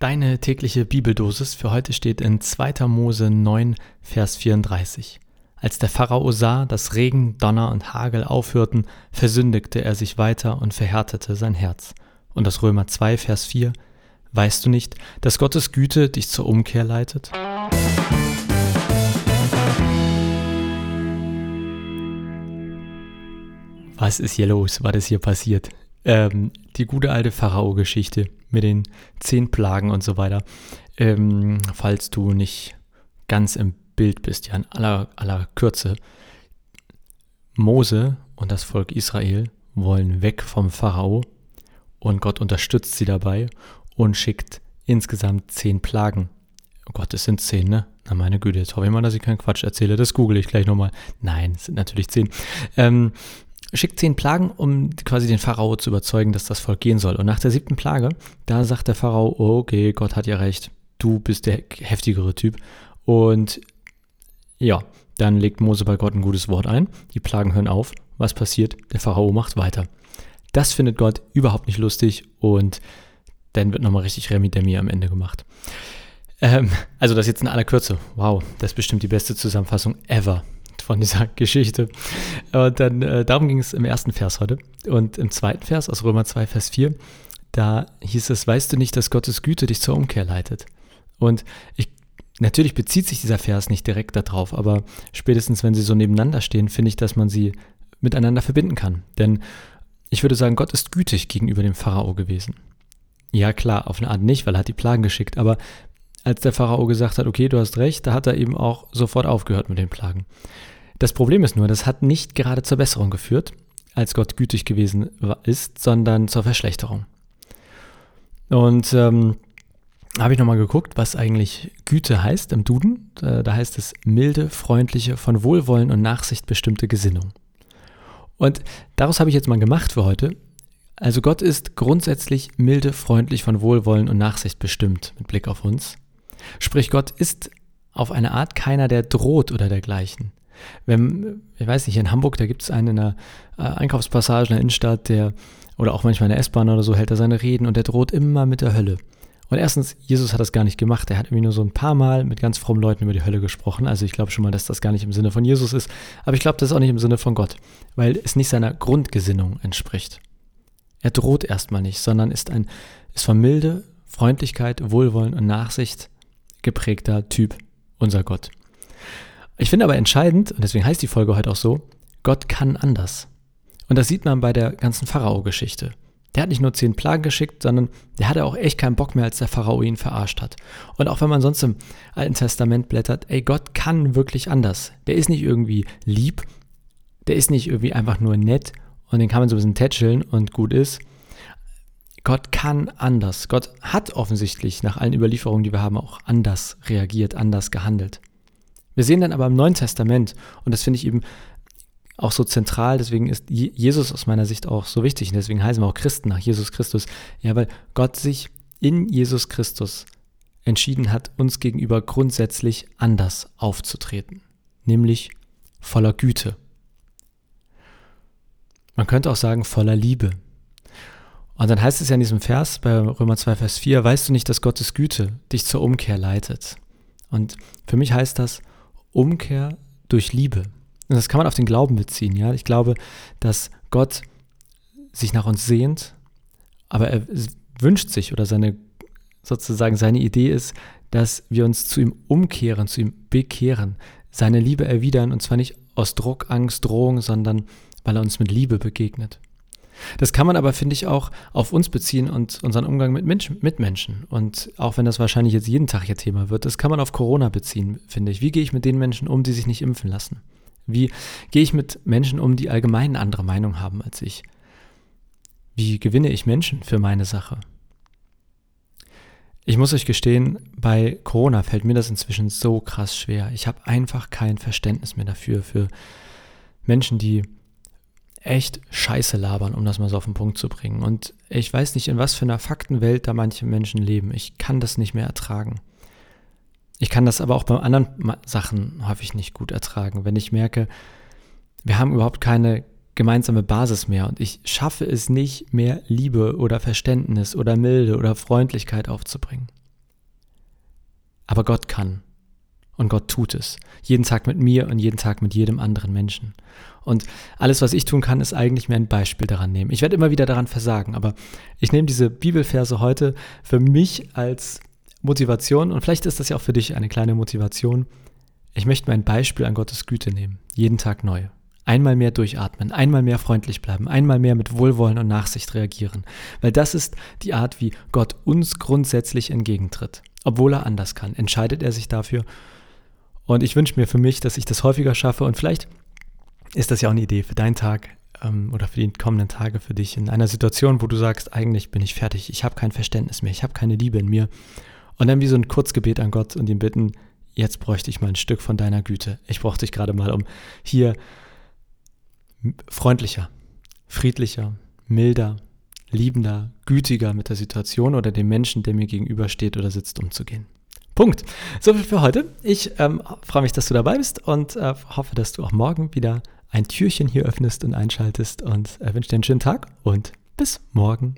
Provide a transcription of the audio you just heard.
Deine tägliche Bibeldosis für heute steht in 2. Mose 9, Vers 34. Als der Pharao sah, dass Regen, Donner und Hagel aufhörten, versündigte er sich weiter und verhärtete sein Herz. Und das Römer 2, Vers 4. Weißt du nicht, dass Gottes Güte dich zur Umkehr leitet? Was ist hier los? Was ist hier passiert? Ähm, die gute alte Pharao-Geschichte mit den zehn Plagen und so weiter. Ähm, falls du nicht ganz im Bild bist, ja, in aller, aller Kürze. Mose und das Volk Israel wollen weg vom Pharao und Gott unterstützt sie dabei und schickt insgesamt zehn Plagen. Oh Gott, es sind zehn, ne? Na meine Güte, jetzt hoffe ich mal, dass ich keinen Quatsch erzähle. Das google ich gleich nochmal. Nein, es sind natürlich zehn. Ähm, schickt zehn Plagen, um quasi den Pharao zu überzeugen, dass das Volk gehen soll. Und nach der siebten Plage, da sagt der Pharao, okay, Gott hat ja recht, du bist der heftigere Typ. Und ja, dann legt Mose bei Gott ein gutes Wort ein, die Plagen hören auf. Was passiert? Der Pharao macht weiter. Das findet Gott überhaupt nicht lustig und dann wird nochmal richtig Remi Demi am Ende gemacht. Ähm, also das jetzt in aller Kürze. Wow, das ist bestimmt die beste Zusammenfassung ever von dieser Geschichte. Und dann, äh, darum ging es im ersten Vers heute. Und im zweiten Vers aus Römer 2, Vers 4, da hieß es, weißt du nicht, dass Gottes Güte dich zur Umkehr leitet? Und ich, natürlich bezieht sich dieser Vers nicht direkt darauf, aber spätestens, wenn sie so nebeneinander stehen, finde ich, dass man sie miteinander verbinden kann. Denn ich würde sagen, Gott ist gütig gegenüber dem Pharao gewesen. Ja, klar, auf eine Art nicht, weil er hat die Plagen geschickt, aber als der Pharao gesagt hat, okay, du hast recht, da hat er eben auch sofort aufgehört mit den Plagen. Das Problem ist nur, das hat nicht gerade zur Besserung geführt, als Gott gütig gewesen ist, sondern zur Verschlechterung. Und ähm, habe ich nochmal geguckt, was eigentlich Güte heißt im Duden. Da, heißt es milde, freundliche, von Wohlwollen und Nachsicht bestimmte Gesinnung. Und daraus habe ich jetzt mal gemacht für heute. Also Gott ist grundsätzlich milde, freundlich, von Wohlwollen und Nachsicht bestimmt mit Blick auf uns. Sprich, Gott ist auf eine Art keiner, der droht oder dergleichen. Wenn, ich weiß nicht, in Hamburg, da gibt es einen in der äh, Einkaufspassage in der Innenstadt, der, oder auch manchmal in der S-Bahn oder so, hält er seine Reden und der droht immer mit der Hölle. Und erstens, Jesus hat das gar nicht gemacht. Er hat irgendwie nur so ein paar Mal mit ganz frommen Leuten über die Hölle gesprochen. Also ich glaube schon mal, dass das gar nicht im Sinne von Jesus ist. Aber ich glaube, das ist auch nicht im Sinne von Gott, weil es nicht seiner Grundgesinnung entspricht. Er droht erstmal nicht, sondern ist ein, ist von Milde, Freundlichkeit, Wohlwollen und Nachsicht geprägter Typ, unser Gott. Ich finde aber entscheidend, und deswegen heißt die Folge heute auch so, Gott kann anders. Und das sieht man bei der ganzen Pharao-Geschichte. Der hat nicht nur zehn Plagen geschickt, sondern der hatte auch echt keinen Bock mehr, als der Pharao ihn verarscht hat. Und auch wenn man sonst im Alten Testament blättert, ey, Gott kann wirklich anders. Der ist nicht irgendwie lieb, der ist nicht irgendwie einfach nur nett und den kann man so ein bisschen tätscheln und gut ist. Gott kann anders. Gott hat offensichtlich nach allen Überlieferungen, die wir haben, auch anders reagiert, anders gehandelt. Wir sehen dann aber im Neuen Testament, und das finde ich eben auch so zentral, deswegen ist Jesus aus meiner Sicht auch so wichtig, und deswegen heißen wir auch Christen nach Jesus Christus, ja, weil Gott sich in Jesus Christus entschieden hat, uns gegenüber grundsätzlich anders aufzutreten, nämlich voller Güte. Man könnte auch sagen voller Liebe. Und dann heißt es ja in diesem Vers bei Römer 2, Vers 4, weißt du nicht, dass Gottes Güte dich zur Umkehr leitet? Und für mich heißt das, Umkehr durch Liebe. Und das kann man auf den Glauben beziehen, ja. Ich glaube, dass Gott sich nach uns sehnt, aber er wünscht sich oder seine sozusagen seine Idee ist, dass wir uns zu ihm umkehren, zu ihm bekehren, seine Liebe erwidern und zwar nicht aus Druck, Angst, Drohung, sondern weil er uns mit Liebe begegnet. Das kann man aber, finde ich, auch auf uns beziehen und unseren Umgang mit Menschen, Mitmenschen. Und auch wenn das wahrscheinlich jetzt jeden Tag ihr Thema wird, das kann man auf Corona beziehen, finde ich. Wie gehe ich mit den Menschen um, die sich nicht impfen lassen? Wie gehe ich mit Menschen um, die allgemein eine andere Meinung haben als ich? Wie gewinne ich Menschen für meine Sache? Ich muss euch gestehen, bei Corona fällt mir das inzwischen so krass schwer. Ich habe einfach kein Verständnis mehr dafür, für Menschen, die echt Scheiße labern, um das mal so auf den Punkt zu bringen. Und ich weiß nicht, in was für einer Faktenwelt da manche Menschen leben. Ich kann das nicht mehr ertragen. Ich kann das aber auch bei anderen Sachen häufig nicht gut ertragen, wenn ich merke, wir haben überhaupt keine gemeinsame Basis mehr und ich schaffe es nicht mehr, Liebe oder Verständnis oder Milde oder Freundlichkeit aufzubringen. Aber Gott kann. Und Gott tut es. Jeden Tag mit mir und jeden Tag mit jedem anderen Menschen. Und alles, was ich tun kann, ist eigentlich mir ein Beispiel daran nehmen. Ich werde immer wieder daran versagen, aber ich nehme diese Bibelverse heute für mich als Motivation und vielleicht ist das ja auch für dich eine kleine Motivation. Ich möchte mir ein Beispiel an Gottes Güte nehmen. Jeden Tag neu. Einmal mehr durchatmen, einmal mehr freundlich bleiben, einmal mehr mit Wohlwollen und Nachsicht reagieren. Weil das ist die Art, wie Gott uns grundsätzlich entgegentritt. Obwohl er anders kann, entscheidet er sich dafür und ich wünsche mir für mich, dass ich das häufiger schaffe und vielleicht ist das ja auch eine Idee für deinen Tag ähm, oder für die kommenden Tage für dich in einer Situation, wo du sagst, eigentlich bin ich fertig, ich habe kein Verständnis mehr, ich habe keine Liebe in mir. Und dann wie so ein Kurzgebet an Gott und ihn bitten, jetzt bräuchte ich mal ein Stück von deiner Güte. Ich brauche dich gerade mal, um hier freundlicher, friedlicher, milder, liebender, gütiger mit der Situation oder dem Menschen, der mir gegenübersteht oder sitzt, umzugehen. Punkt. So viel für heute. Ich ähm, freue mich, dass du dabei bist und äh, hoffe, dass du auch morgen wieder ein Türchen hier öffnest und einschaltest und äh, wünsche dir einen schönen Tag und bis morgen.